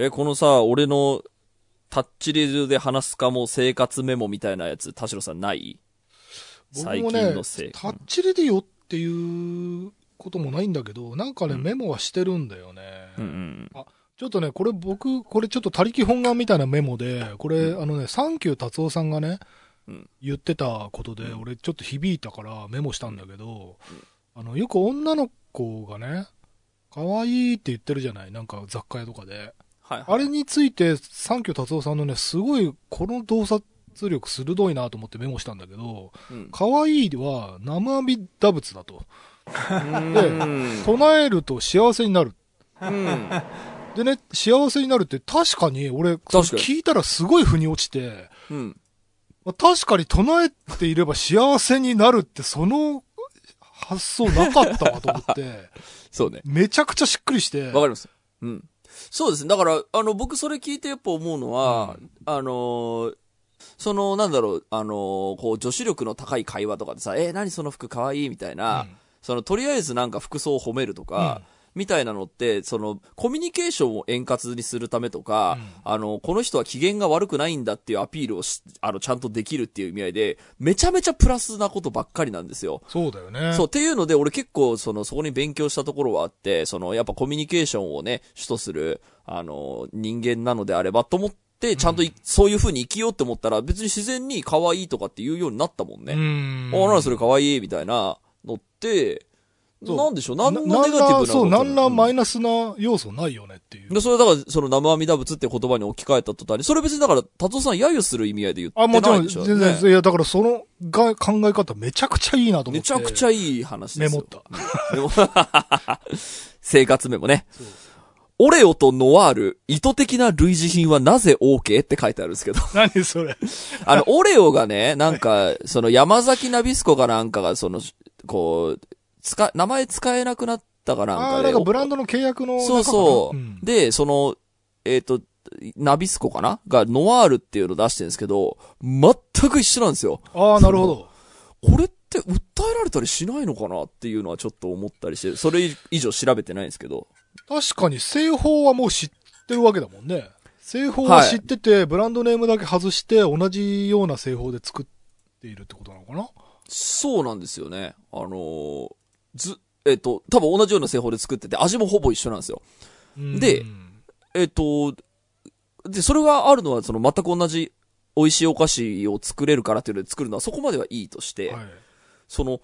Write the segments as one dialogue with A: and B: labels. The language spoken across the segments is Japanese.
A: え、このさ、俺のタッチレディオで話すかも生活メモみたいなやつ、田代さんない？最
B: 僕もね。タッチレディオっていうこともないんだけど、なんかね、
A: うん
B: メモはしてるんだよね。
A: うんうん。
B: ちょっとね、これ僕、これちょっと他力本願みたいなメモで、これ、あのね、サンキュー達夫さんがね、
A: うん
B: 言ってたことで、
A: うん
B: 俺ちょっと響いたからメモしたんだけど、あの、よく女の子がね、可愛いって言ってるじゃないなんか雑貨屋とかで。
A: はい、はい。
B: あれについて、サンキュー達夫さんのね、すごい、この洞察力鋭いなと思ってメモしたんだけど、
A: うん。
B: 可愛いは南無阿弥陀仏だと。
A: うん。
B: 唱えると幸せになる。
A: うん。
B: でね、幸せになるって確かに俺、聞いたらすごい腑に落ちて、
A: うん。
B: まあ確かに唱えていれば幸せになるって、その発想なかったわと思って、
A: そうね。
B: めちゃくちゃしっくりして、
A: わかります。うん。そうですね。だから、あの、僕それ聞いてやっぱ思うのは、あのーその、なんだろう、あのーこう、女子力の高い会話とかでさ、えー何その服かわいいみたいな、その、とりあえずなんか服装を褒めるとか、みたいなのって、その、コミュニケーションを円滑にするためとか、あの、この人は機嫌が悪くないんだっていうアピールをし、あの、ちゃんとできるっていう意味合いで、めちゃめちゃプラスなことばっかりなんですよ。
B: そうだよね。
A: そう、っていうので、俺結構、その、そこに勉強したところはあって、その、やっぱコミュニケーションをね、主とする、あの、人間なのであればと思って、ちゃんとい、そういう風に生きようって思ったら、別に自然に可愛いとかって言うようになったもん
B: う
A: ね。
B: ん。
A: あ、なんそれ可愛いみたいなのって、なんでしょう？なんの
B: な
A: ネガティブなこと
B: そう、なんらマ
A: イ
B: イナスな要素ないよねっていう。
A: で、それだから、その、生阿弥陀仏って言葉に置き換えた途端に、それ別にだから、達夫さん揶揄する意味合いで言って
B: あ、もちろん、
A: ないでしょ
B: 全然、
A: ね
B: いや、だからそのが考え方めちゃくちゃいいなと思って。
A: めちゃくちゃいい話ですよ。
B: メモった。
A: メ モ生活メモね。オレオとノワール、意図的な類似品はなぜ OK? って書いてあるんですけど。
B: 何それ。
A: あの、オレオがね、なんか、その山崎ナビスコかなんかが、その、こう、使、名前使えなくなったかなん
B: ああ、
A: かで。
B: なんかブランドの契約の。
A: そうそう。
B: ん
A: で、その、えっ、と、ナビスコかな？が、ノワールっていうのを出してるんですけど、全く一緒なんですよ。
B: ああ、なるほど。
A: これって訴えられたりしないのかなっていうのはちょっと思ったりして、それ以上調べてないんですけど。
B: 確かに製法はもう知ってるわけだもんね。製法は知ってて、ブランドネームだけ外して、同じような製法で作っているってことなのかな
A: そうなんですよね。あのーず、えっ、と、多分同じような製法で作ってて、味もほぼ一緒なんですよ。
B: うん
A: でえっ、と、で、それがあるのは、その全く同じ美味しいお菓子を作れるからっていうので作るのはそこまではいいとして、
B: はい。
A: その、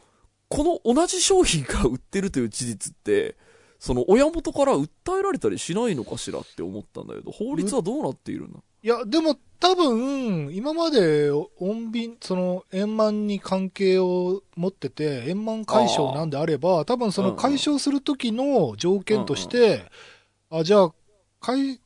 A: この同じ商品が売ってるという事実って、その親元から訴えられたりしないのかしらって思ったんだけど、法律はどうなっているんだ？
B: いや、でも多分、今まで穏便、その円満に関係を持ってて、円満解消なんであれば、多分その解消する時の条件として、あ、じゃあ、解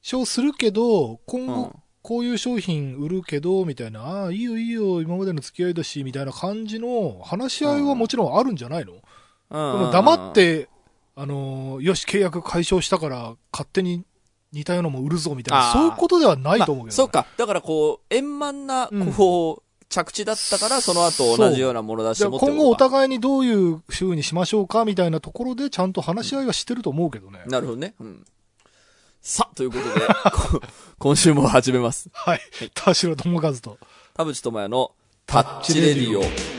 B: 消するけど、今
A: うん。
B: 後、こういう商品売るけど、みたいな、ああ、いいよいいよ、今までの付き合いだし、みたいな感じの話し合いはもちろんあるんじゃないの、この黙っ、て、あのー、よし、契約解消したから、勝手に似たようなもん売るぞ、みたいな、そういうことではない
A: まあ
B: と思うけど、
A: そうか。だからこう、円満な
B: うん、
A: こう、着地だったから、その後同じようなもの出しても
B: 今後お互いにどういう風にしましょうかみたいなところでちゃんと話し合いはしてると思うけどね。
A: なるほどね。うん。さあ、ということで、こ 今週も始めます。
B: はい。田代智和と。
A: 田淵智也のタッチレディオ。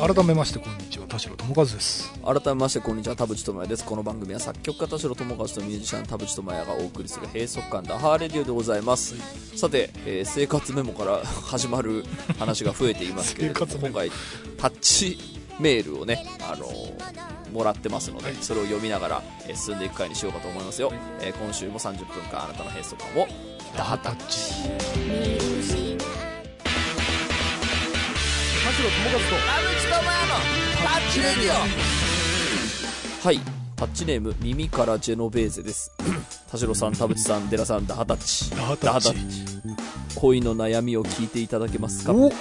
B: 改めましてこんにちは、田代智和です。
A: 改めまして、こんにちは、田淵智也です。この番組は作曲家田代智和とミュージシャン田淵智也がお送りする閉塞感ダハーレディオでございます。さて、えー生活メモから始まる話が増えていますけれども、今回、タッチメールをね、あのーもらってますので、
B: はい
A: それを読みながら、えー進んでいく回にしようかと思いますよ。えー今週も30分間あなたの閉塞感をダハタッチ。
B: 田代智和と。
A: はい。タッチネーム、耳からジェノベーゼです。田代さん、田淵さん、デラさん、ダハタッチ。
B: ダハタッチ
A: 恋の悩みを聞いていただけますか？
B: お
A: 好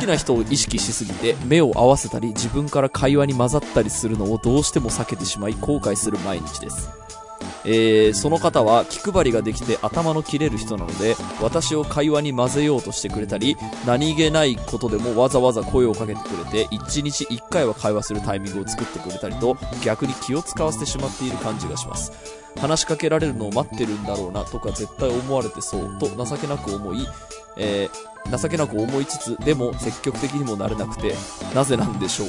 A: きな人を意識しすぎて目を合わせたり自分から会話に混ざったりするのをどうしても避けてしまい後悔する毎日ですえーその方は気配りができて頭の切れる人なので私を会話に混ぜようとしてくれたり何気ないことでもわざわざ声をかけてくれて1日1回は会話するタイミングを作ってくれたりと逆に気を使わせてしまっている感じがします。話しかけられるのを待ってるんだろうなとか絶対思われてそうと情けなく思い、えー情けなく思いつつでも積極的にもなれなくてなぜなんでしょう、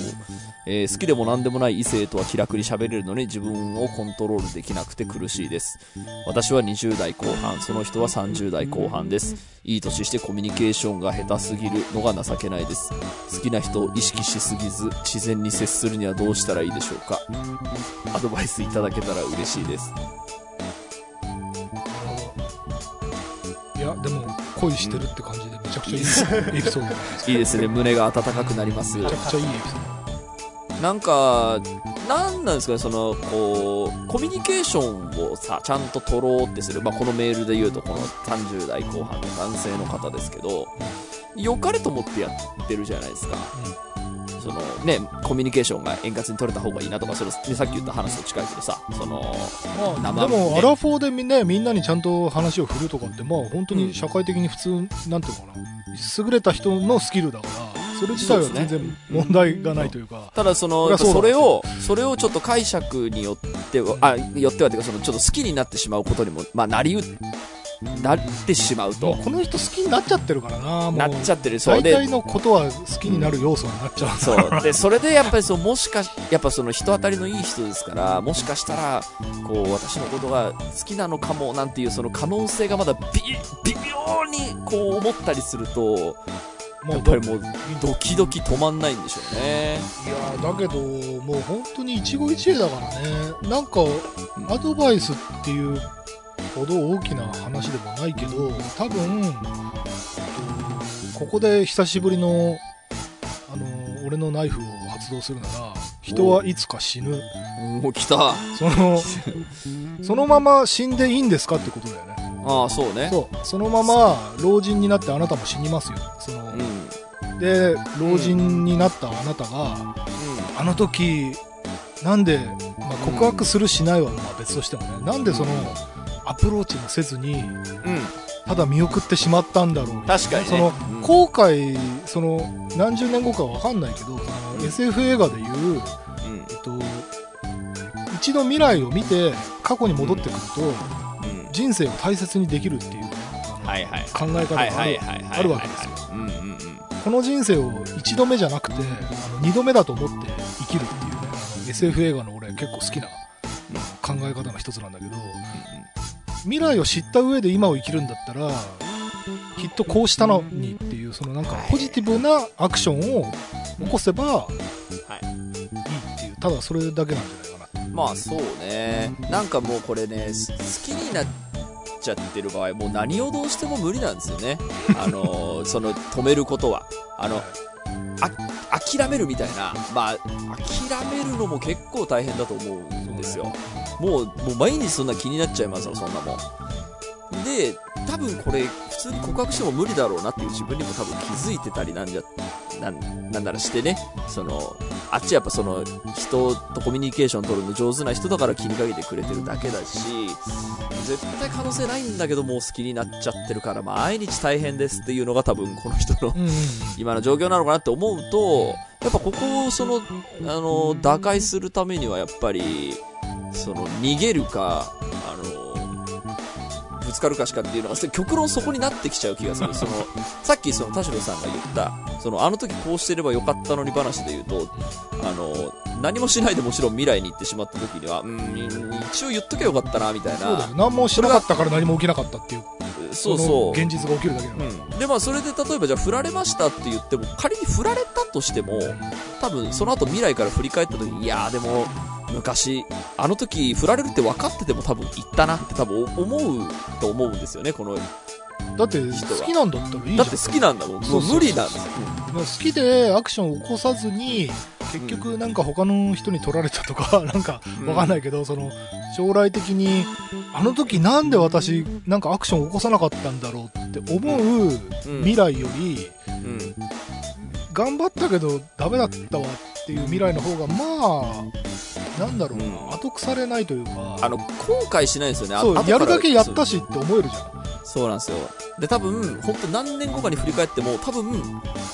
A: えー好きでも何でもない異性とは気楽に喋れるのに自分をコントロールできなくて苦しいです。私は20代後半その人は30代後半です。いい年してコミュニケーションが下手すぎるのが情けないです。好きな人を意識しすぎず自然に接するにはどうしたらいいでしょうか。アドバイスいただけたら嬉しいです。
B: いや、でも、恋してるって感じで、めちゃくちゃいいエピソード。じゃないですか。
A: いいですね。胸が温かくなります。
B: めちゃくちゃいいエピソー
A: なんか、なんなんですかね、その、こう、コミュニケーションをさ、ちゃんと取ろうってする。まあ、このメールで言うと、この30代後半の男性の方ですけど、良かれと思ってやってるじゃないですか。そのね、コミュニケーションが円滑に取れた方がいいなとか、それ、ね、さっき言った話と近いけどさ、その、
B: ド。まあ、
A: 生
B: でも、
A: ね
B: アラフォーでみんな、みんなにちゃんと話を振るとかって、まあ、本当に社会的に普通、なんていうのかな、優れた人のスキルだから、それ自体は全然問題がないというか、
A: ただその、
B: そ
A: れを、それをちょっと解釈によっては、あ、よってはっていうか、その、ちょっと好きになってしまうことにも、まあ、なりう、なってしまうと。
B: この人好きになっちゃってるからな、
A: なっちゃってる。そう。で、
B: 大体のことは好きになる要素になっちゃう。
A: そう。で、それでやっぱりそう、もしかし、やっぱその人当たりのいい人ですから、もしかしたら、こう、私のことが好きなのかも、なんていうその可能性がまだ微、微妙にこう思ったりすると、やっぱりもう、ドキドキ止まんないんでしょうね。
B: いやだけど、もう本当に一期一会だからね、なんか、アドバイスっていうほど大きな話でもないけど、多分、えっとここで久しぶりの、あの、俺のナイフを発動するなら、人はいつか死ぬ。
A: もう来た。あ
B: その、そのまま死んでいいんですかってことだよね。
A: あ、そうね。
B: そう。そのまま老人になってあなたも死にますよ。その、
A: うん。うん。
B: で、老人になったあなたが、あの時、なんで、まあ、告白するしないはまあ別としてもね、なんでその、アプローチもせずに、
A: うん。
B: ただ見送ってしまったんだろう
A: 確かにね
B: その、
A: うん
B: 後悔、その、何十年後かわかんないけど、その SF 映画でいう、
A: うん。
B: えっと、一度未来を見て、過去に戻ってくると、
A: うん。
B: 人生を大切にできるっていうね、あの
A: はいはい。
B: 考え方が
A: はい
B: あるわけですよ。この人生を一度目じゃなくて、あの二度目だと思って生きるっていう SF 映画の俺結構好きな考え方の一つなんだけど、未来を知った上で今を生きるんだったら、きっとこうしたのにっていう、そのなんかポジティブなアクションを起こせば
A: はい。
B: いいっていう、ただそれだけなんじゃないかな。
A: まあそうね。なんかもうこれね、す好きになっちゃってる場合、もう何をどうしても無理なんですよね。あの、その止めることは。あの、あ、諦めるみたいな。まあ、諦めるのも結構大変だと思うんですよ。もう、もう毎日そんな気になっちゃいますよ、そんなもん。で、多分これ、普通に告白しても無理だろうなっていう自分にも多分気づいてたりなんじゃ、なん、なんならしてね。その、あっちやっぱその、人とコミュニケーション取るの上手な人だから気にかけてくれてるだけだし、絶対可能性ないんだけどもう好きになっちゃってるから、毎日大変ですっていうのが多分この人の。今の状況なのかなって思うと、やっぱここをその、あの、打開するためにはやっぱり、その、逃げるか、ぶつかるかしかっていうのが、極論そこになってきちゃう気がする。その、さっきその田代さんが言った、その、あの時こうしてればよかったのに話で言うと、あの、何もしないでもちろん未来に行ってしまった時には、うん、一応言っときゃよかったな、みたいな
B: そう。何もしなかったから何も起きなかったっていう、
A: そう
B: の
A: そう。
B: 現実が起きるだけだから。
A: うん、でまあそれで例えばじゃあ振られましたって言っても仮に振られたとしても多分その後未来から振り返った時にいやーでも昔あの時振られるって分かってても多分言ったなって多分思うと思うんですよねこの
B: だって好きなんだったらいいじゃん。
A: だって好きなんだもん。も
B: そう
A: 無理なんですよ、
B: まあ好きでアクションを起こさずに、結局なんか他の人に取られたとか、なんかわかんないけど、その、将来的に、あの時なんで私、なんかアクションを起こさなかったんだろうって思う
A: うん。
B: 未来より、
A: うん。
B: 頑張ったけどダメだったわっていう未来の方が、まあ、なんだろう、
A: うん
B: 後腐れないというか、
A: あの、後悔しないんですよね。あ
B: そうやるだけやったしって思えるじゃん。
A: そうなんですよ。で、多分、本当何年後かに振り返っても、多分、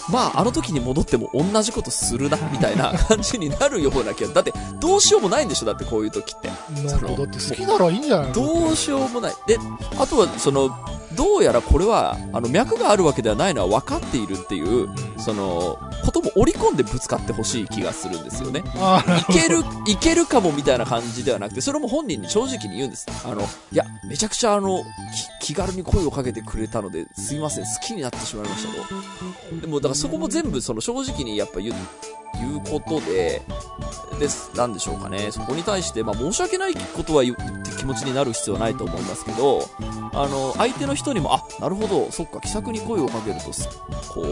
A: まあ、あの時に戻っても同じことするな、みたいな感じになるような気が。だって、どうしようもないんでしょだってこういう時って。
B: なんかだって好きならいいんじゃないの？
A: どうしようもない。で、あとは、その、どうやらこれは、あの、脈があるわけではないのは分かっているっていう、その、ことも織り込んでぶつかってほしい気がするんですよね。いける、いけるかもみたいな感じではなくて、それも本人に正直に言うんです。あの、いや、めちゃくちゃあの、き気軽に声をかけてくれたので、すいません、好きになってしまいましたと。でも、だからそこも全部、その正直にやっぱ言う、言うことで、です、なんでしょうかね。そこに対して、まあ、申し訳ないことは言って気持ちになる必要はないと思いますけど、あの、相手の人にも、あ、なるほど、そっか、気さくに声をかけると、こ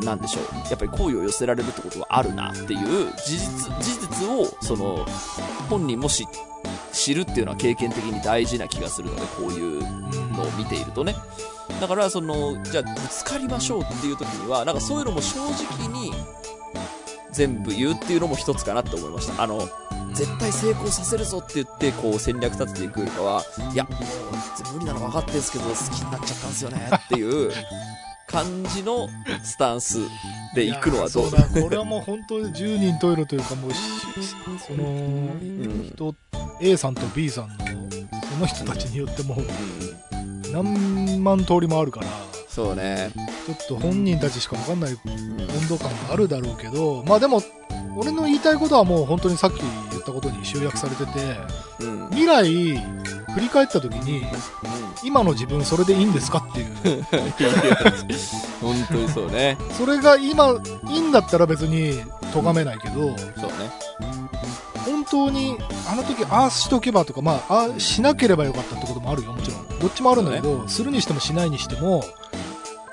A: う、なんでしょう。やっぱり好意を寄せられるってことはあるなっていう事実、事実を、その、本人も知、知るっていうのは経験的に大事な気がするので、こういうのを見ているとね。だから、その、じゃあ、ぶつかりましょうっていう時には、なんかそういうのも正直に、全部言うっていうのも一つかなって思いました。あの、絶対成功させるぞって言って、こう戦略立てていくよりかは、いや、もう無理なの分かってんすけど、好きになっちゃったんですよねっていう感じのスタンスで行くのはどう
B: だ、これはもう本当に10人トイレというか、もうし、その、
A: ん
B: 人、A さんと B さんの、その人たちによっても、何万通りもあるから、
A: そうね。
B: ちょっと本人たちしか分かんない
A: うん
B: 温度感があるだろうけど、まあでも、俺の言いたいことはもう本当にさっき言ったことに集約されてて、
A: うん。うん。
B: 未来、振り返った時に、今の自分それでいいんですかっていう。
A: 本当にそうね。
B: それが今、いいんだったら別に咎めないけど、
A: そうね。
B: 本当にあの時ああしとけばとか、まあ、ああしなければよかったってこともあるよ、もちろん。どっちもあるんだけど、するにしてもしないにしても、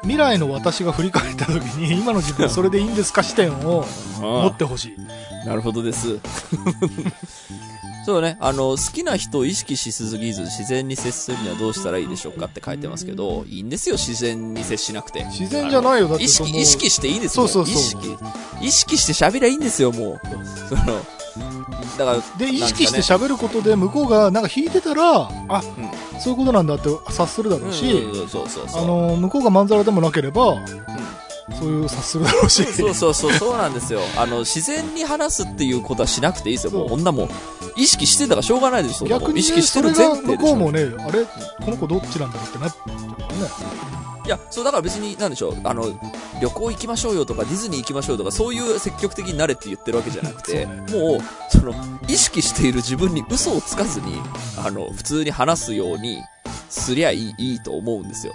B: 未来の私が振り返った時に、今の自分それでいいんですか視点を持ってほしい。
A: なるほどです。そうね、あの、好きな人を意識しすぎず、自然に接するにはどうしたらいいでしょうかって書いてますけど、いいんですよ、自然に接しなくて。
B: 自然じゃないよ、だって
A: 意識、意識していいんですよ。
B: そうそうそう
A: 意識。意識して喋りゃいいんですよ、もう。その、だから、
B: で、意識して
A: なんか
B: 喋ることで向こうがなんか弾いてたら、あ、そういうことなんだって察するだろうし、
A: ねうんそうそうそう。
B: あの、向こうがまんざらでもなければ、そういう察するだろうし。
A: そうそうそう、そうなんですよ。あの、自然に話すっていうことはしなくていいですよ。もう、
B: そう
A: こんなもん。意識してたらしょうがないですよ。そんなもん
B: 逆に、ね、
A: 意識してる前提で。
B: 向こうもね、あれこの子どっちなんだろうってなっちゃうからね。
A: いや、そう、だから別に、なんでしょう、あの、旅行行きましょうよとか、ディズニー行きましょうとか、そういう積極的になれって言ってるわけじゃなくて、もう、その、意識している自分に嘘をつかずに、あの、普通に話すようにすりゃいい、いいと思うんですよ。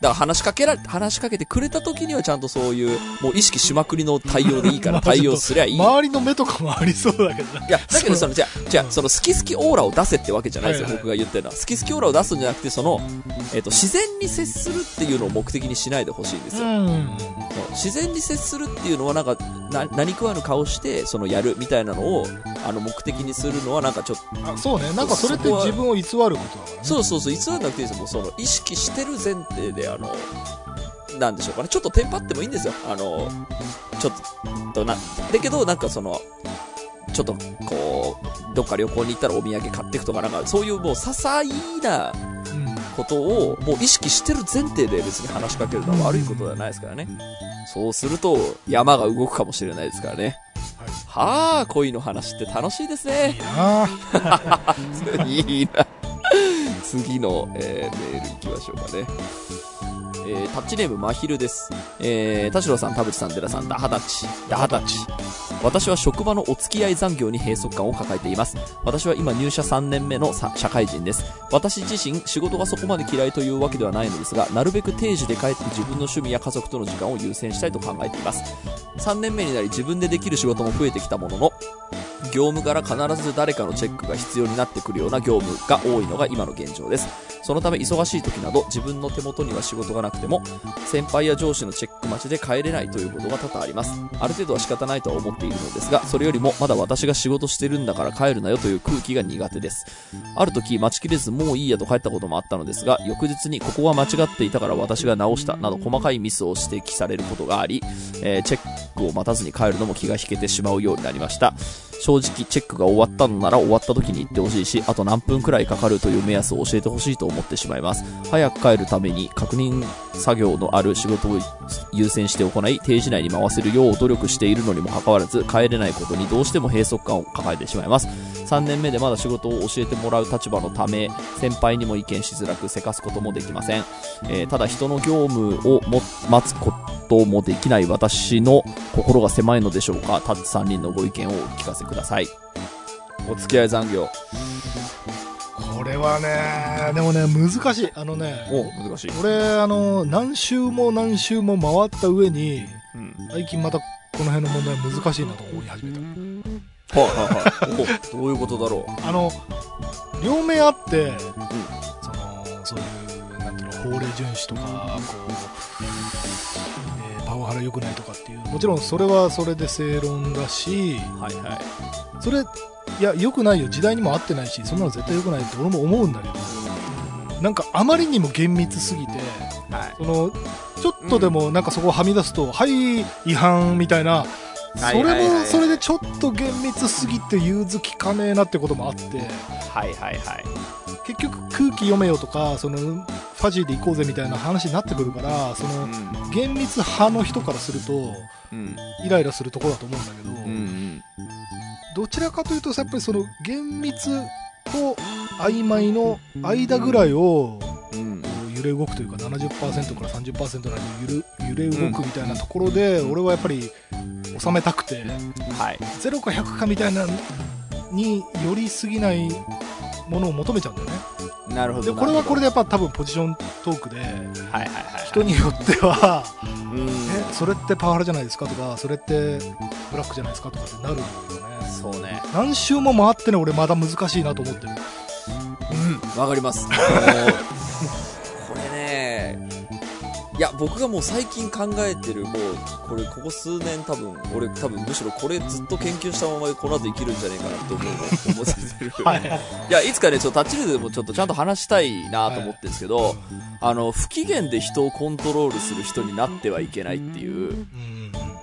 A: だから話しかけられ、話しかけてくれた時にはちゃんとそういう、もう意識しまくりの対応でいいから 対応すりゃいい。い
B: 周りの目とかもありそうだけどね。
A: や、だけどその、じゃあじゃあその好き好きオーラを出せってわけじゃないですよ、
B: はいはい
A: 僕が言ってるのは。好き好きオーラを出すんじゃなくて、その、えっ、と、自然に接するっていうのを目的にしないでほしいんですよ。自然に接するっていうのはなんかな何食わぬ顔してそのやるみたいなのをあの目的にするのはなんかちょっと
B: あそうね。なんかそれって自分を偽ることだからね。
A: そうそうそう偽らなくていいですよもうその意識してる前提であのなんでしょうかねちょっとテンパってもいいんですよあのちょっとなだけどなんかそのちょっとこうどっか旅行に行ったらお土産買っていくとかなんかそういうもう些細な
B: うん。
A: ことをもう意識してる前提で別に話しかけるのは悪いことではないですからね。そうすると山が動くかもしれないですからね。はあ、恋の話って楽しいです
B: いい
A: ね。
B: な
A: いいな。次の、えーメール行きましょうかね。えータッチネームまひるです。えー、田代さん、田淵さん、寺さん、ダハダチ。ダハダチ。私は職場のお付き合い残業に閉塞感を抱えています。私は今入社3年目のさ社会人です。私自身、仕事がそこまで嫌いというわけではないのですが、なるべく定時で帰って自分の趣味や家族との時間を優先したいと考えています。3年目になり自分でできる仕事も増えてきたものの、業務から必ず誰かのチェックが必要になってくるような業務が多いのが今の現状です。そのため忙しい時など自分の手元には仕事がなくても先輩や上司のチェック待ちで帰れないということが多々あります。ある程度は仕方ないとは思っているのですが、それよりもまだ私が仕事してるんだから帰るなよという空気が苦手です。ある時待ちきれずもういいやと帰ったこともあったのですが、翌日にここは間違っていたから私が直したなど細かいミスを指摘されることがあり、えーチェックを待たずに帰るのも気が引けてしまうようになりました。正直チェックが終わったのなら終わった時に行ってほしいし、あと何分くらいかかるという目安を教えてほしいと思ってしまいます。早く帰るために確認作業のある仕事を優先して行い、定時内に回せるよう努力しているのにもかかわらず、帰れないことにどうしても閉塞感を抱えてしまいます。3年目でまだ仕事を教えてもらう立場のため、先輩にも意見しづらくせかすこともできません。えーただ人の業務をも待つこともできない私の心が狭いのでしょうか。タッツ3人のご意見をお聞かせください。お付き合い残業。
B: これはね、でもね、難しい。あのね、
A: お、難しい。
B: 俺、あの、何周も何周も回った上に、
A: うん。
B: 最近またこの辺の問題難しいなと思い始めた。
A: はいはいはい。お、どういうことだろ
B: あの、両面あって、その、そういう、法令遵守とか、こう、えーパワハラ良くないとかっていう、もちろんそれはそれで正論だし、
A: はいはい。
B: それ、いや、良くないよ。時代にも合ってないし、そんなの絶対良くないって俺も思うんだけど、なんかあまりにも厳密すぎて、
A: はい。
B: その、ちょっとでもなんかそこをはみ出すと、はい、違反みたいな、それもそれでちょっと厳密すぎて融通きかねえなってこともあって、
A: はいはいはい。
B: 結局空気読めよとか、その、ファジーで行こうぜみたいな話になってくるから、その、
A: ん。
B: 厳密派の人からすると、
A: うん。
B: イライラするところだと思うんだけど、
A: うんうん。
B: どちらかというと、やっぱりその、厳密と曖昧の間ぐらいを、
A: うん。
B: 揺れ動くというか70%から30%の間に揺れ揺れ動くみたいなところで、俺はやっぱり収めたくて
A: はい。
B: 0か100かみたいなに寄りすぎないものを求めちゃうんだよね
A: なるほど。
B: でこれはこれ
A: で。
B: でやっぱ多分ポジショントークで。人によっては
A: うん。
B: えそれってパワハラじゃないですかとかそれってブラックじゃないですかとかってなるんだよね
A: そうね。
B: 何周も回ってね俺まだ難しいなと思ってる
A: わかります。いや、僕がもう最近考えてる、もう、これ、ここ数年多分、俺多分むしろこれずっと研究したままこの後生きるんじゃねえかなって思う、思ってる。
B: はい。
A: いや、いつかね、ちょっとタッチルーでもちょっとちゃんと話したいなと思ってるんですけど、あの、不機嫌で人をコントロールする人になってはいけないっていう、
B: うん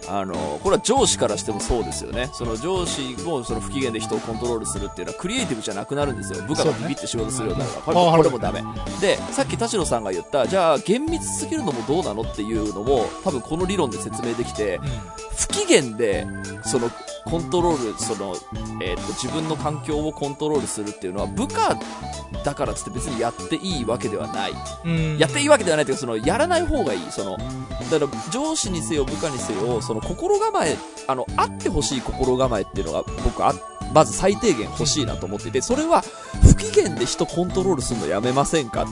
A: あの、これは上司からしてもそうですよね。その上司もその不機嫌で人をコントロールするっていうのはクリエイティブじゃなくなるんですよ。部下がビビって仕事するようになるから。これこれもダメ。で、さっき田代さんが言った、じゃあ厳密すぎるのもどうなのっていうのも、多分この理論で説明できて、不機嫌で、その、コントロール、その、えっ、と、自分の環境をコントロールするっていうのは、部下だからっつって別にやっていいわけではない。
B: うん
A: やっていいわけではないというか、その、やらない方がいい。その、だから、上司にせよ、部下にせよ、その、心構え、あの、あってほしい心構えっていうのが、僕あ、まず最低限欲しいなと思っていて、それは、不機嫌で人コントロールするのやめませんか？って、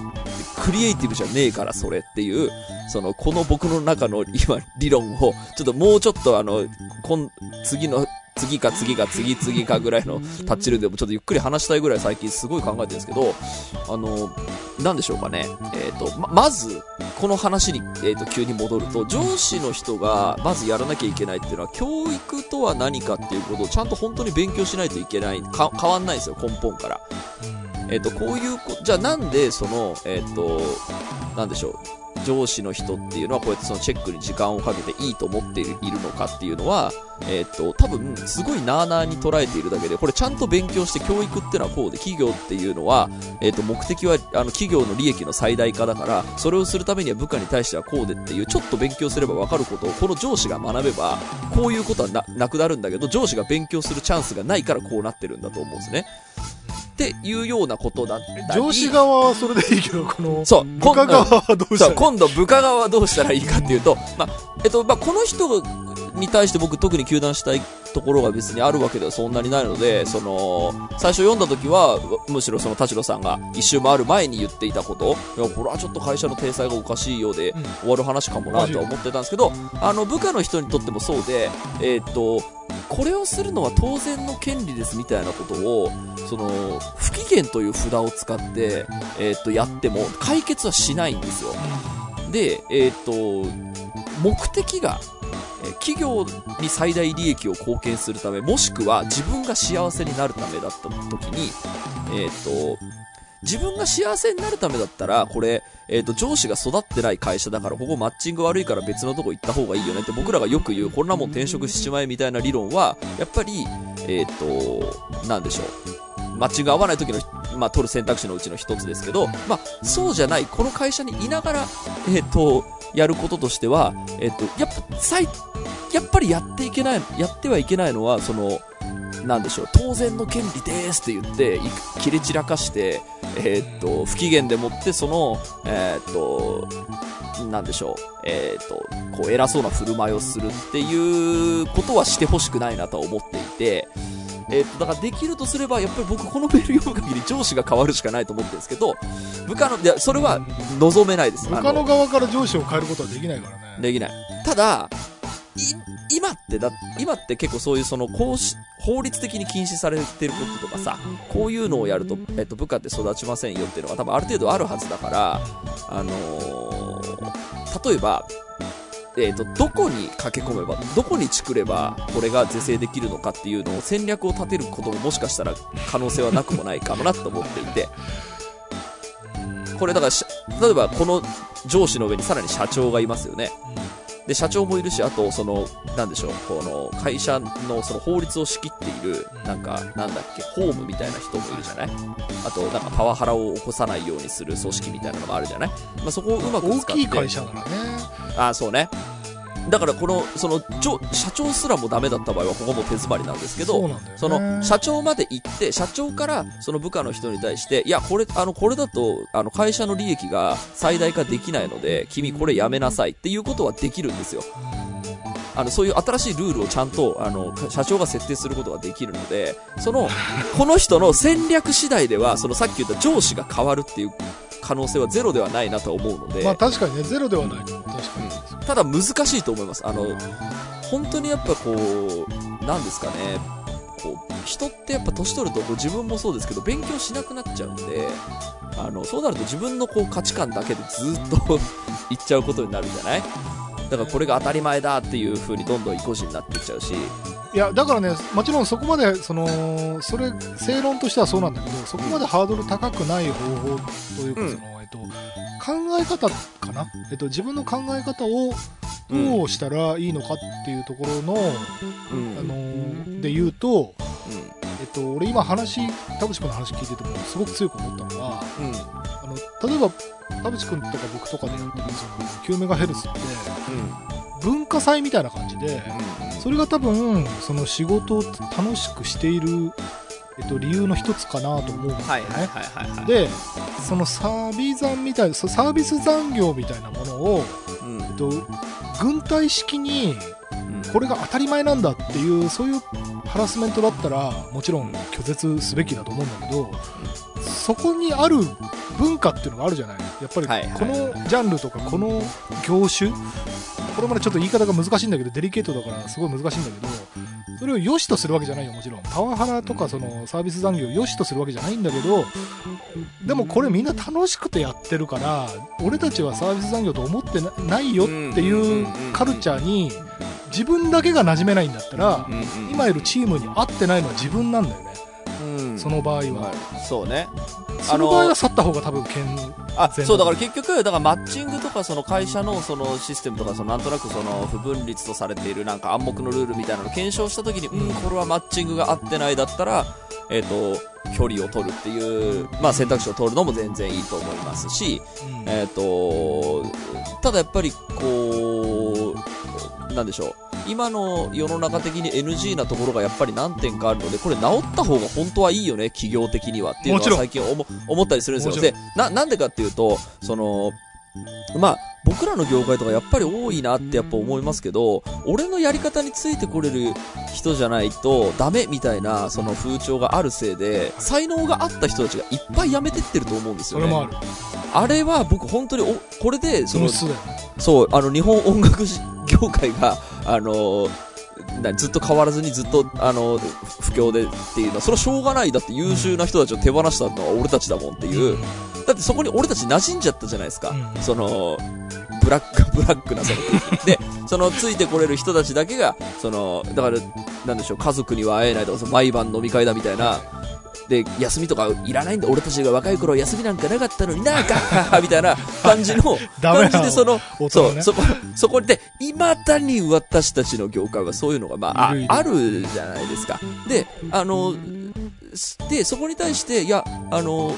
A: クリエイティブじゃねえから、それっていう、その、この僕の中の今、理論を、ちょっともうちょっとあの、こん、次の、次か次か次々かぐらいのタッチルでもちょっとゆっくり話したいぐらい最近すごい考えてるんですけど、あの、なんでしょうかね。えっ、と、ま、まず、この話に、えっ、と、急に戻ると、上司の人が、まずやらなきゃいけないっていうのは、教育とは何かっていうことをちゃんと本当に勉強しないといけない。か変わんないんですよ、根本から。えっ、と、こういうこ、じゃあなんで、その、えっ、と、なんでしょう。上司の人っていうのはこうやってそのチェックに時間をかけていいと思っているのかっていうのは、えっ、と、多分、すごいなーなーに捉えているだけで、これちゃんと勉強して教育っていうのはこうで、企業っていうのは、えっ、と、目的は、あの、企業の利益の最大化だから、それをするためには部下に対してはこうでっていう、ちょっと勉強すればわかることを、この上司が学べば、こういうことは、なくなるんだけど、上司が勉強するチャンスがないからこうなってるんだと思うんですね。っていうようなことだったり。
B: 上司側はそれでいいけど、この、
A: そう
B: 部下側はどうしたらいい？
A: 今度部下側はどうしたらいいかっていうと、まあ、えっと、まあ、この人に対して僕特に糾弾したいところが別にあるわけではそんなにないので、その、最初読んだ時は、むしろその田代さんが一周回る前に言っていたこと、いや、これはちょっと会社の体裁がおかしいようで、
B: うん。
A: 終わる話かもなとは思ってたんですけど、あの、部下の人にとってもそうで、えっと、これをするのは当然の権利ですみたいなことを、その、不機嫌という札を使って、えっと、やっても解決はしないんですよ。で、えっ、と、目的が、えー企業に最大利益を貢献するため、もしくは自分が幸せになるためだった時に、えっ、と、自分が幸せになるためだったら、これ、えっ、と、上司が育ってない会社だから、ここマッチング悪いから別のとこ行った方がいいよねって僕らがよく言う、こんなもん転職しちまえみたいな理論は、やっぱり、えっ、と、なんでしょう。マッチング合わない時の、まあ、取る選択肢のうちの一つですけど、まあ、そうじゃない、この会社にいながら、えっ、と、やることとしては、えっ、と、やっぱ、最、やっぱりやっていけない、やってはいけないのは、その、なんでしょう、当然の権利ですって言って、切れ散らかして、えー、っと、不機嫌でもって、その、えー、っと、なんでしょう、えー、っと、こう、偉そうな振る舞いをするっていうことはしてほしくないなとは思っていて、えー、っと、だからできるとすれば、やっぱり僕このメール読む限り上司が変わるしかないと思ってるんですけど、部下の、いや、それは望めないです。
B: 部下の側から上司を変えることはできないからね。
A: できない。ただ、今ってだ、今って結構そういうその公式、法律的に禁止されてることとかさ、こういうのをやると、えっと、部下って育ちませんよっていうのが多分ある程度あるはずだから、あのー、例えば、えっ、ー、と、どこに駆け込めば、どこに作れば、これが是正できるのかっていうのを戦略を立てることももしかしたら可能性はなくもないかもなと思っていて、これだから、例えばこの上司の上にさらに社長がいますよね。で、社長もいるし、あと、その、なんでしょう、この、会社のその法律を仕切っている、なんか、なんだっけ、ホームみたいな人もいるじゃない？あと、なんかパワハラを起こさないようにする組織みたいなのもあるじゃない？まあ、そこをうまく使って。
B: 大きい会社ならね。
A: ああ、そうね。だからこの、その、社長すらもダメだった場合は、ここも手詰まりなんですけど、そ、ね,、の、社長まで行って、社長から、その部下の人に対して、いや、これ、あの、これだと、あの、会社の利益が最大化できないので、君これやめなさいっていうことはできるんですよ。あの、そういう新しいルールをちゃんと、あの、社長が設定することができるので、その、この人の戦略次第では、そのさっき言った上司が変わるっていう可能性はゼロではないなと思うので。
B: まあ確かにね、ゼロではない。確か
A: に。ただ難しいと思います。あの、本当にやっぱこう、なんですかね、こう、人ってやっぱ年取ると、こう自分もそうですけど、勉強しなくなっちゃうんで、あの、そうなると自分のこう価値観だけでずっと いっちゃうことになるんじゃない？だからこれが当たり前だっていう風にどんどん意固地になっていっちゃうし、
B: いやだからねもちろんそこまでそのそれ正論としてはそうなんだけどそこまでハードル高くない方法というか、そのえっと、考え方かな、えっと、自分の考え方をどうしたらいいのかっていうところの、うん、あので言うと、うん、えっと、俺今話田淵君の話聞いててもすごく強く思ったのは、うん、あの例えば田淵君とか僕とかでやってるその9メガヘルツって、文化祭みたいな感じで、それが多分その仕事を楽しくしている、えっと、理由の一つかなと思うんですよね。でそのサービザンみたいなサービス残業みたいなものを、うん、えっと、軍隊式にこれが当たり前なんだっていうそういうハラスメントだったらもちろん拒絶すべきだと思うんだけどそこにある文化っていうのがあるじゃない。やっぱりこのジャンルとかこの業種これまでちょっと言い方が難しいんだけどデリケートだからすごい難しいんだけどそれを良しとするわけじゃないよもちろん。パワハラとかそのサービス残業を良しとするわけじゃないんだけどでもこれみんな楽しくてやってるから俺たちはサービス残業と思ってないよっていうカルチャーに自分だけが馴染めないんだったら今いるチームに合ってないのは自分なんだよね、その場合は、
A: そうね。
B: その場合は去った方が多分健
A: あそうだから結局だからマッチングとかその会社のそのシステムとかそのなんとなくその不分立とされているなんか暗黙のルールみたいなのを検証した時にうんこれはマッチングが合ってないだったらえっ、ー、と距離を取るっていう、まあ、選択肢を取るのも全然いいと思いますし、うん、えっ、ー、とただやっぱりこうなんでしょう。今の世の中的に NG なところがやっぱり何点かあるので、これ治った方が本当はいいよね、企業的にはっていうのは最近思思ったりするんですよ。で、な、なんでかっていうと、その、まあ、僕らの業界とかやっぱり多いなってやっぱ思いますけど、俺のやり方についてこれる人じゃないとダメみたいなその風潮があるせいで、才能があった人たちがいっぱい辞めてってると思うんですよね。ああれは僕本当にお、これで、その、そう、あの日本音楽業界が、あのずっと変わらずにずっと、あの、不況でっていうのは、それはしょうがない。だって優秀な人たちを手放したのは俺たちだもんっていう。だってそこに俺たち馴染んじゃったじゃないですか。その、ブラック、ブラックなその。で、そのついてこれる人たちだけが、その、だから、なんでしょう、家族には会えないとか、その毎晩飲み会だみたいな、で、休みとかいらないんだ。俺たちが若い頃休みなんかなかったのにな、ガッハッハみたいな感じの、感じでその、
B: ね
A: そう、そこ、そこで、未だに私たちの業界はそういうのが、まあ、あ
B: る
A: じゃないですか。で、あの、で、そこに対して、いや、あの、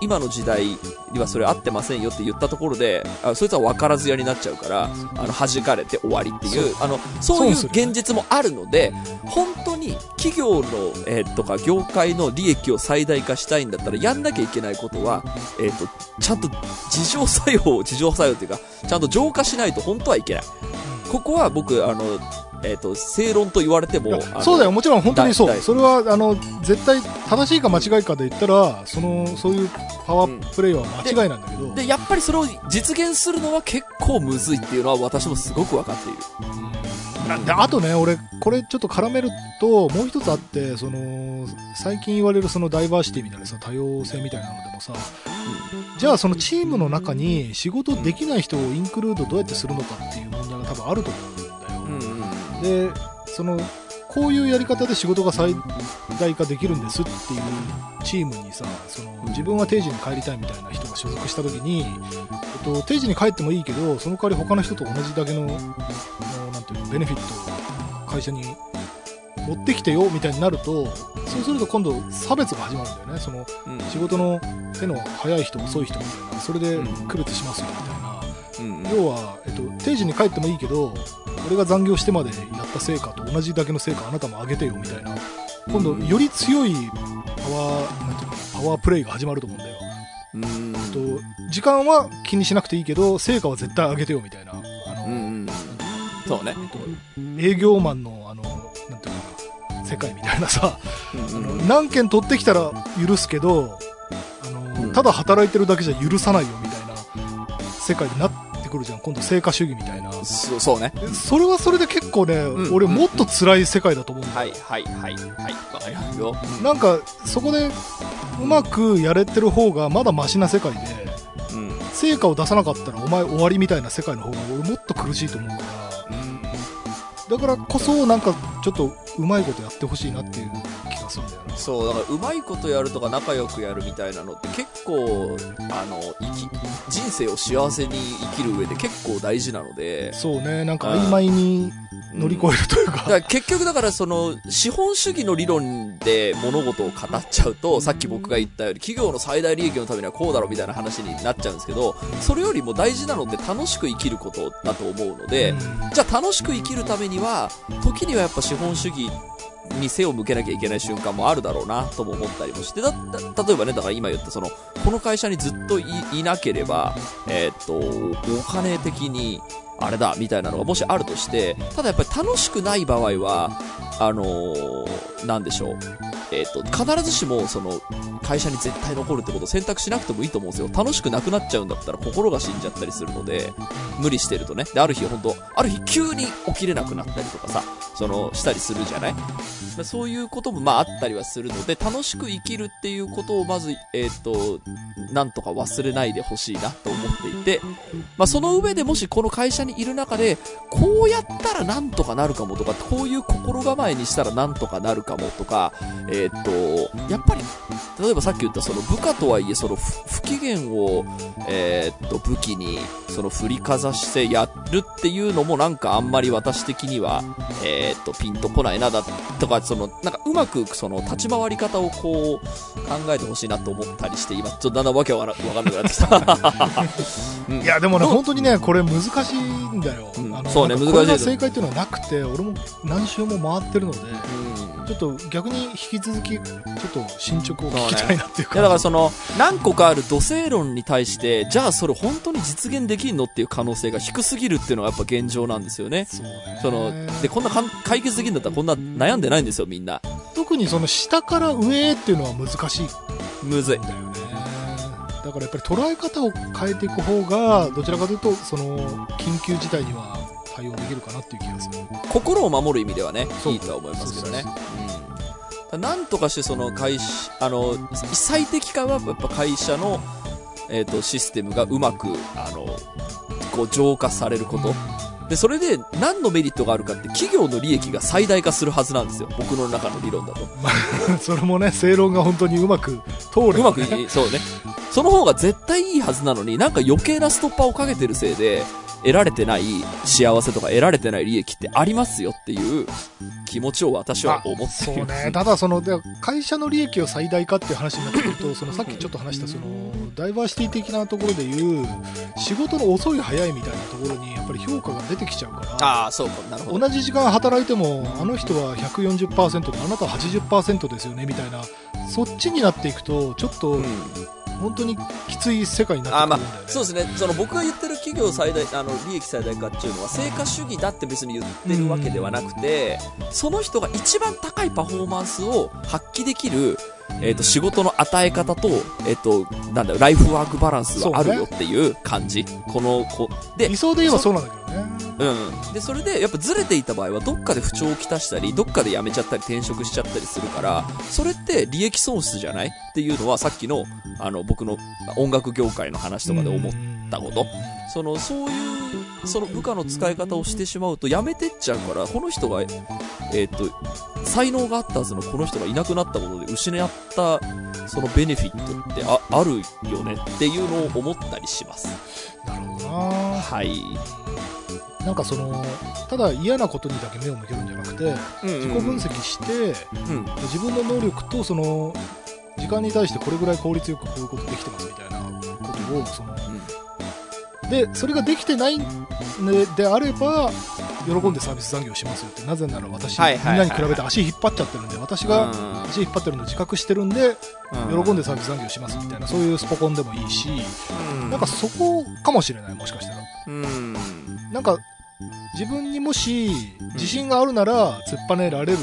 A: 今の時代にはそれ合ってませんよって言ったところで、あそいつは分からずやになっちゃうから、あの、弾かれて終わりっていう、あの、そういう現実もあるので、本当に企業の、えーとか業界の利益を最大化したいんだったら、やんなきゃいけないことは、えっ、と、ちゃんと自浄作用を、自浄作用っていうか、ちゃんと浄化しないと本当はいけない。ここは僕、あの、えっ、と、正論と言われても、
B: そうだよ、もちろん本当にそう。それは、あの、絶対正しいか間違いかで言ったら、その、そういうパワープレイは間違いなんだけど、
A: で、やっぱりそれを実現するのは結構むずいっていうのは私もすごく分かっている。
B: であとね、俺、これちょっと絡めると、もう一つあって、その、最近言われるそのダイバーシティみたいなさ、多様性みたいなのでもさ、じゃあそのチームの中に仕事できない人をインクルードどうやってするのかっていう問題が多分あると思う。で、その、こういうやり方で仕事が最大化できるんですっていうチームにさ、その自分は定時に帰りたいみたいな人が所属した時に、えっと、定時に帰ってもいいけど、その代わり他の人と同じだけの、あのなんていうの、ベネフィットを会社に持ってきてよみたいになると、そうすると今度差別が始まるんだよね。その
A: うん
B: 仕事の手の早い人、遅い人みたいな、それで
A: うん
B: 区別しますよみたいな。
A: うん
B: 要は、えっと、定時に帰ってもいいけど、俺が残業してまでやった成果と同じだけの成果あなたも上げてよみたいな、今度、より強いパワー、なんていうのパワープレイが始まると思うんだよ。
A: うん。
B: と、時間は気にしなくていいけど、成果は絶対上げてよみたいな。あの、
A: うんうん。そうね。
B: えっと、営業マンの、あの、なんていうのかな、世界みたいなさ、あの何件取ってきたら許すけど、あの、
A: うん
B: ただ働いてるだけじゃ許さないよみたいな世界になってくるじゃん。今度成果主義みたいな。
A: そうそうね。
B: でそれはそれで結構ね、
A: うん。
B: 俺もっと辛い世界だと思う。んだよ、
A: はい。はい。はい。はい。わかりますよ。
B: なんかそこでうまくやれてる方がまだマシな世界で
A: うん。
B: 成果を出さなかったらお前終わりみたい。な世界の方が俺もっと苦しい。と思うからだからこそなんかちょっとうまい。ことやってほしい。なってい。う
A: そう、だから、うまいことやるとか仲良くやるみたいなのって結構、あの、生き、人生を幸せに生きる上で結構大事なので、
B: そうねなんか曖昧に乗り越えるというか、
A: だから結局だからその資本主義の理論で物事を語っちゃうとさっき僕が言ったように企業の最大利益のためにはこうだろうみたいな話になっちゃうんですけどそれよりも大事なのって楽しく生きることだと思うのでじゃあ楽しく生きるためには時にはやっぱ資本主義に背を向けなきゃいけない瞬間もあるだろうなとも思ったりもして。だ例えばねだから今言ったそのこの会社にずっといなければえーっとお金的にあれだみたいなのがもしあるとしてただやっぱり楽しくない場合はあのーなんでしょう。えーっと必ずしもその会社に絶対残るってことを選択しなくてもいいと思うんですよ。楽しくなくなっちゃうんだったら心が死んじゃったりするので無理してるとね。である日本当ある日急に起きれなくなったりとかさ。そのしたりするじゃない？そういうこともまああったりはするので楽しく生きるっていうことをまずえっとなんとか忘れないでほしいなと思っていてまあ、その上でもしこの会社にいる中で、こうやったらなんとかなるかもとか、こういう心構えにしたらなんとかなるかもとか、えっと、やっぱり、例えばさっき言ったその部下とはいえ、その不機嫌を、えっと、武器に、その振りかざしてやるっていうのもなんかあんまり私的には、えーっと、ピンとこないなだとか、その、なんかうまくその立ち回り方をこう、考えてほしいなと思ったりして、今、ちょっとだんだんわけわからわかんなくなってきた。うん。
B: いやでもね、本当にね、これ難しいんだよ。
A: うん。
B: あの
A: そうね難しいです。
B: これが正解っていうのはなくて、俺も何周も回ってるので、
A: うん
B: ちょっと逆に引き続き、ちょっと進捗を聞きたいなっていうか。
A: いやだからその何個かある土星論に対してじゃあそれ本当に実現できんのっていう可能性が低すぎるっていうのがやっぱ現状なんですよね。
B: そうね。
A: そのでこんな解決できるんだったらこんな悩んでないんですよみんな。
B: 特にその下から上へっていうのは難しいん
A: むずい。
B: だよね。だからやっぱり捉え方を変えていく方が、どちらかというと、その、緊急事態には対応できるかなっていう気がする。
A: 心を守る意味ではねいいとは思いますけどねなんとかしてその会社あの最適化はやっぱ会社の、えー、とシステムがうまくあのこう浄化されることで、それで何のメリットがあるかって企業の利益が最大化するはずなんですよ。僕の中の理論だと。
B: それもね、正論が本当にうまく通る、ね。
A: うまくいい、そうね。その方が絶対いいはずなのに、なんか余計なストッパーをかけてるせいで、得られてない幸せとか得られてない利益ってありますよっていう気持ちを私は思って
B: そうね。ただその、で会社の利益を最大化っていう話になってくると、そのさっきちょっと話したその、ダイバーシティ的なところでいう、仕事の遅い早いみたいなところにやっぱり評価が出てきちゃうから、
A: ああ、そうか、なるほど。
B: 同じ時間働いても、あの人は140%で、あなたは80%ですよねみたいな、そっちになっていくと、ちょっと、
A: うん
B: 本当にきつい世界にな
A: あーまあ
B: ってくるんだよね。
A: そうですね、その僕が言ってる企業最大、あの、利益最大化っていうのは、成果主義だって別に言ってるわけではなくて、その人が一番高いパフォーマンスを発揮できる、えっ、と、仕事の与え方と、えっ、と、なんだライフワークバランスはあるよっていう感じ。この、こ、で
B: 理、想で言えばそうなんだけどね。
A: うん。で、それで、やっぱずれていた場合は、どっかで不調をきたしたり、どっかで辞めちゃったり、転職しちゃったりするから、それって利益損失じゃない？っていうのは、さっきの、あの、僕の音楽業界の話とかで思ったこと。その、そういう、その部下の使い方をしてしまうと、辞めてっちゃうから、この人が、えっ、と、才能があったはずのこの人がいなくなったことで失った、そのベネフィットってああるよねっていうのを思ったりします。
B: なるほどな。
A: はい。
B: なんかその、ただ嫌なことにだけ目を向けるんじゃなくて、自己分析して、
A: うん。
B: 自分の能力とその、時間に対してこれぐらい効率よくこういうことできてますみたいなことを、その、で、それができてないのであれば、喜んでサービス残業しますよって、なぜなら私、
A: はいはいはいはい
B: みんなに比べて足引っ張っちゃってるんで、私が
A: うん
B: 足引っ張ってるの自覚してるんで、
A: うん
B: 喜んでサービス残業しますみたいな、そういうスポコンでもいいし、
A: うん
B: なんかそこかもしれない、もしかしたら。
A: うん。
B: なんか、自分にもし、自信があるなら、突っぱねられる。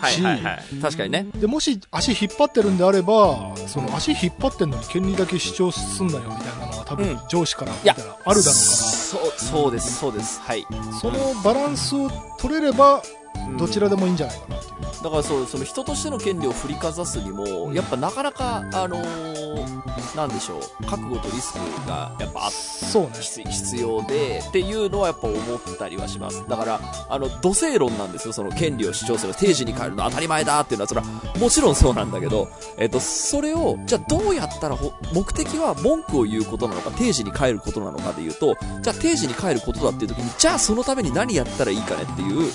A: はいはいはい。確かにね。
B: で、もし足引っ張ってるんであれば、その足引っ張ってんのに権利だけ主張すんなよみたいな多分
A: うん
B: 上司から見たらあるだろうか
A: そう、そうです、そうです。はい。
B: ら、そのバランスを取れれば、
A: うん
B: どちらでもいいんじゃないかなっていう。
A: だからそう、その人としての権利を振りかざすにも、やっぱなかなか、あのーなんでしょう、覚悟とリスクがやっぱあっ
B: そうね。
A: 必必要で、っていうのはやっぱ思ったりはします。だから、あの、土星論なんですよ、その権利を主張する、定時に変えるの当たり前だっていうのは、それはもちろんそうなんだけど、えっと、それを、じゃあどうやったらほ、目的は文句を言うことなのか、定時に帰ることなのかで言うと、じゃあ定時に帰ることだっていう時に、じゃあそのために何やったらいいかねっていう、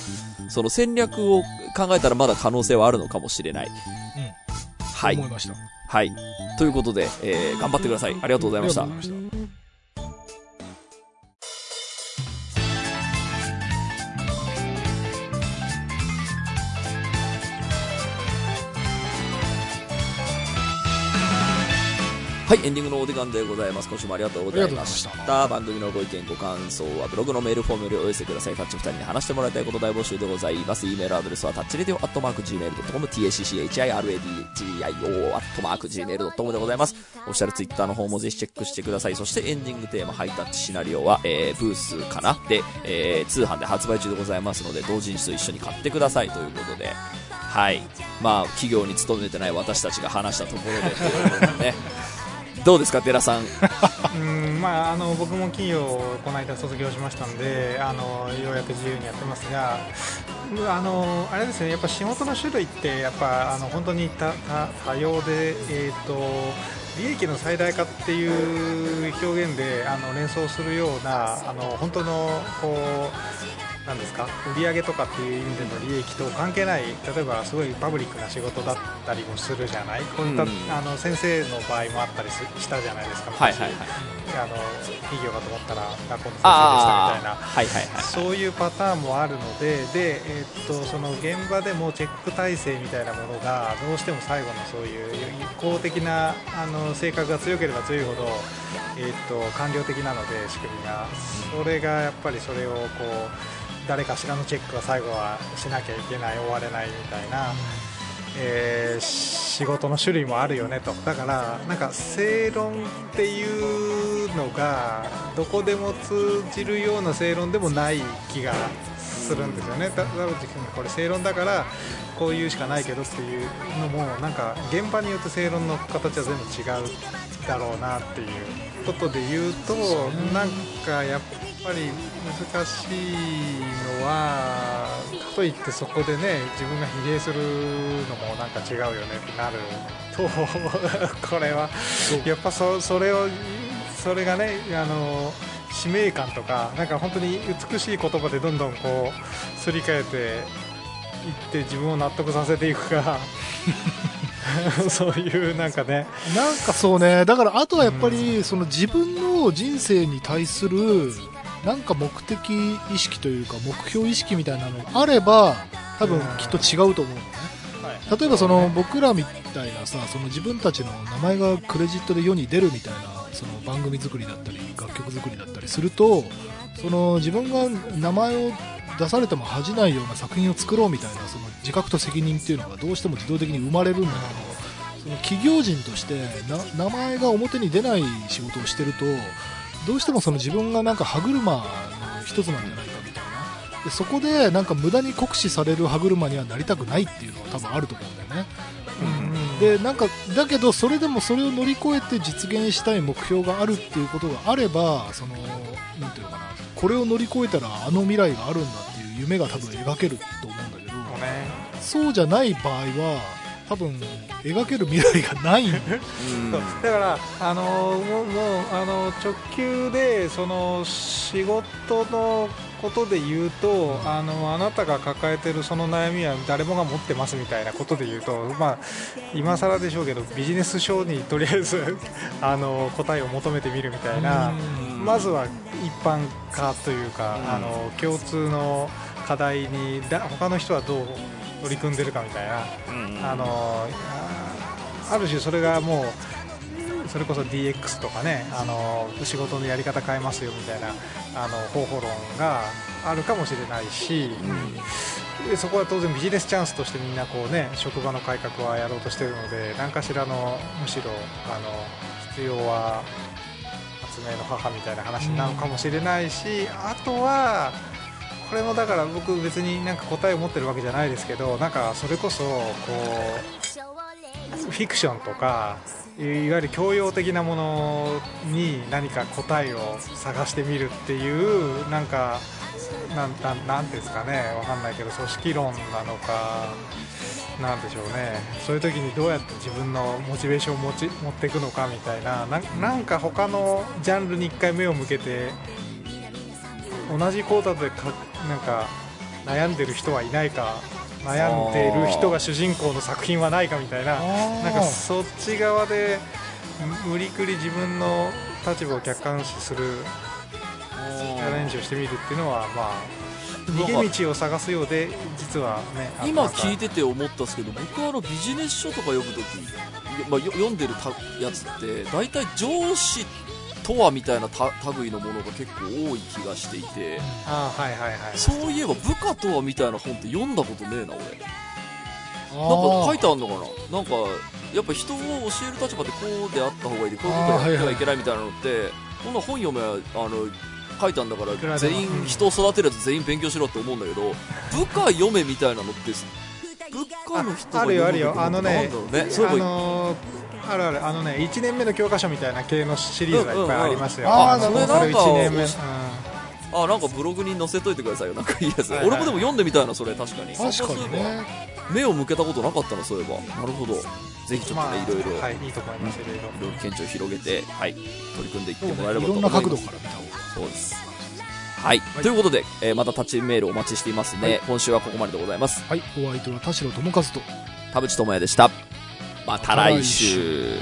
A: その戦略を考えたらまだ可能性はあるのかもしれない。
B: うん。
A: はい
B: 思。いました。
A: はい。ということで、えー、頑張ってください。ありがとうございました
B: あり。がとうございました。
A: はい、エンディングのお時間でございます。今週もありがとうございました。番組のご意見、ご感想はブログのメールフォームよりお寄せください。タッチ2人に話してもらいたいこと大募集でございます。e メールアドレスはタッチレディオアットマーク Gmail.com、tacchiradio アットマーク Gmail.com でございます。オフィシャルツイッターの方もぜひチェックしてください。そしてエンディングテーマ、ハイタッチシナリオは、えー、ブースかな？で、えー、通販で発売中でございますので、同人誌と一緒に買ってくださいということで、はい。まあ、企業に勤めてない私たちが話したところで ということでね、どうですか、寺さん？
C: うんまあ、あの僕も企業をこの間卒業しましたのであのようやく自由にやってますがあのあれですねやっぱ仕事の種類ってやっぱあの本当に多多多様で、えー、と利益の最大化っていう表現であの連想するようなあの本当のこうなんですか？売上とかっていう意味での利益と関係ない例えばすごいパブリックな仕事だったりもするじゃない？こういった、
A: うん
C: あの先生の場合もあったりすしたじゃないですか
A: はいはいはい。
C: あの企業かと思ったら学校の先生でしたみたいな。
A: はいはいはい。
C: そういうパターンもあるのでで、えーっとその現場でもチェック体制みたいなものがどうしても最後のそういう公的なあの性格が強ければ強いほど、えーっと官僚的なので仕組みが。それがやっぱりそれをこう誰かしらのチェックは最後はしなきゃいけない終われないみたいな。えー仕事の種類もあるよねと。だからなんか正論っていうのがどこでも通じるような正論でもない気がするんですよね。田田淵君これ正論だからこういうしかないけどっていうのもなんか現場によって正論の形は全部違うだろうなっていうことで言うと、なんかやっぱり難しいのはかといってそこでね自分が疲弊するのもなんか違うよねってなると これはやっぱそそれをそれがねあの使命感とかなんか本当に美しい言葉でどんどんこうすり替えていって自分を納得させていくか そういうなんかね。
B: なんかそうね、だからあとはやっぱり、その自分の人生に対する、なんか目的意識というか、目標意識みたいなのがあれば、多分きっと違うと思うのね。例えばその僕らみたいなさ、その自分たちの名前がクレジットで世に出るみたいな、その番組作りだったり、楽曲作りだったりすると、その自分が名前を出されても恥じないような作品を作ろうみたいなその自覚と責任っていうのがどうしても自動的に生まれるんだけどその企業人としてな名前が表に出ない仕事をしてるとどうしてもその自分がなんか歯車の一つなんじゃないかみたいなでそこでなんか無駄に酷使される歯車にはなりたくないっていうのは多分あると思うんだよね。でなんかだけどそれでもそれを乗り越えて実現したい目標があるっていうことがあればそのなんていうのかなこれを乗り越えたらあの未来があるんだっていう夢が多分描けると思うんだけど
C: ね
B: そうじゃない場合は多分描ける未来がない。ん。だ
C: から、あのもうもうあの直球でその仕事のことで言うとあのあなたが抱えてるその悩みは誰もが持ってますみたいなことで言うと、まあ、今更でしょうけどビジネス書にとりあえずあの答えを求めてみるみたいな
A: うん。
C: まずは一般化というか、
A: うん
C: あの共通の課題にだ他の人はどう取り組んでるかみたいな。
A: うん
C: あのあある種それがもうそれこそ DX とかねあの仕事のやり方変えますよみたいなあの方法論があるかもしれないし、でそこは当然ビジネスチャンスとしてみんなこうね職場の改革はやろうとしているので何かしらのむしろあの必要は発明の母みたいな話なのかもしれないし、あとはこれもだから僕別になんか答えを持ってるわけじゃないですけどなんかそれこそこうフィクションとかいわゆる教養的なものに何か答えを探してみるっていうなんかなんなんなんていうんですかねわかんないけど組織論なのかなんでしょうね。そういう時にどうやって自分のモチベーションを持ち持っていくのかみたいなななんか他のジャンルに一回目を向けて同じコータでかなんか悩んでる人はいないか悩んでる人が主人公の作品はないかみたいななんかそっち側で無理くり自分の立場を客観視するチャレンジをしてみるっていうのはまあ逃げ道を探すようで実はねあ
A: 今聞いてて思ったんですけど僕はあのビジネス書とか読むとき、まあ、よ読んでるたやつって大体上司とはみたいなた類のものが結構多い気がしていて。
C: あはいはいはい。
A: そういえば部下とはみたいな本って読んだことねえな俺。なんか書いてあんのかな？なんかやっぱ人を教える立場ってこうであった方がいいでこういうことやってはいけないみたいなのってこんな本読めばあの書いたんだか
C: ら
A: 全員人を育てるやつ全員勉強しろって思うんだけど部下読めみたいなのって部下の人が
C: ああるよあるよ。
A: 読む
C: あのね
A: そうい
C: あ
A: えば
C: のーあるある。あのね1年目の教科書みたいな系のシリーズがいっぱいありますよ、
B: うんうん。うんあー
C: それ
B: なるほど
C: それ1年目、うん。
A: あなんかブログに載せといてくださいよ。なんかいいやつ、
C: はいはい
A: 俺もでも読んでみたいなそれ確かに。
B: 確かにね。
A: 目を向けたことなかったなそういえば。なるほど。ぜひちょっと
C: まあ
A: ね、いろいろ、
C: はいいいと思いますいろいろ。
A: いろいろ見地を広げて、はい、取り組んでいってもらえれば
B: ねいろんな
A: と思います
B: 角度から。見た方が
A: そうです。はい。ということで、えーまたタッチメールお待ちしていますね、
B: はい。
A: 今週はここまででございます。
B: はい。お相手は田代智和と。
A: 田淵智也でした。また来週。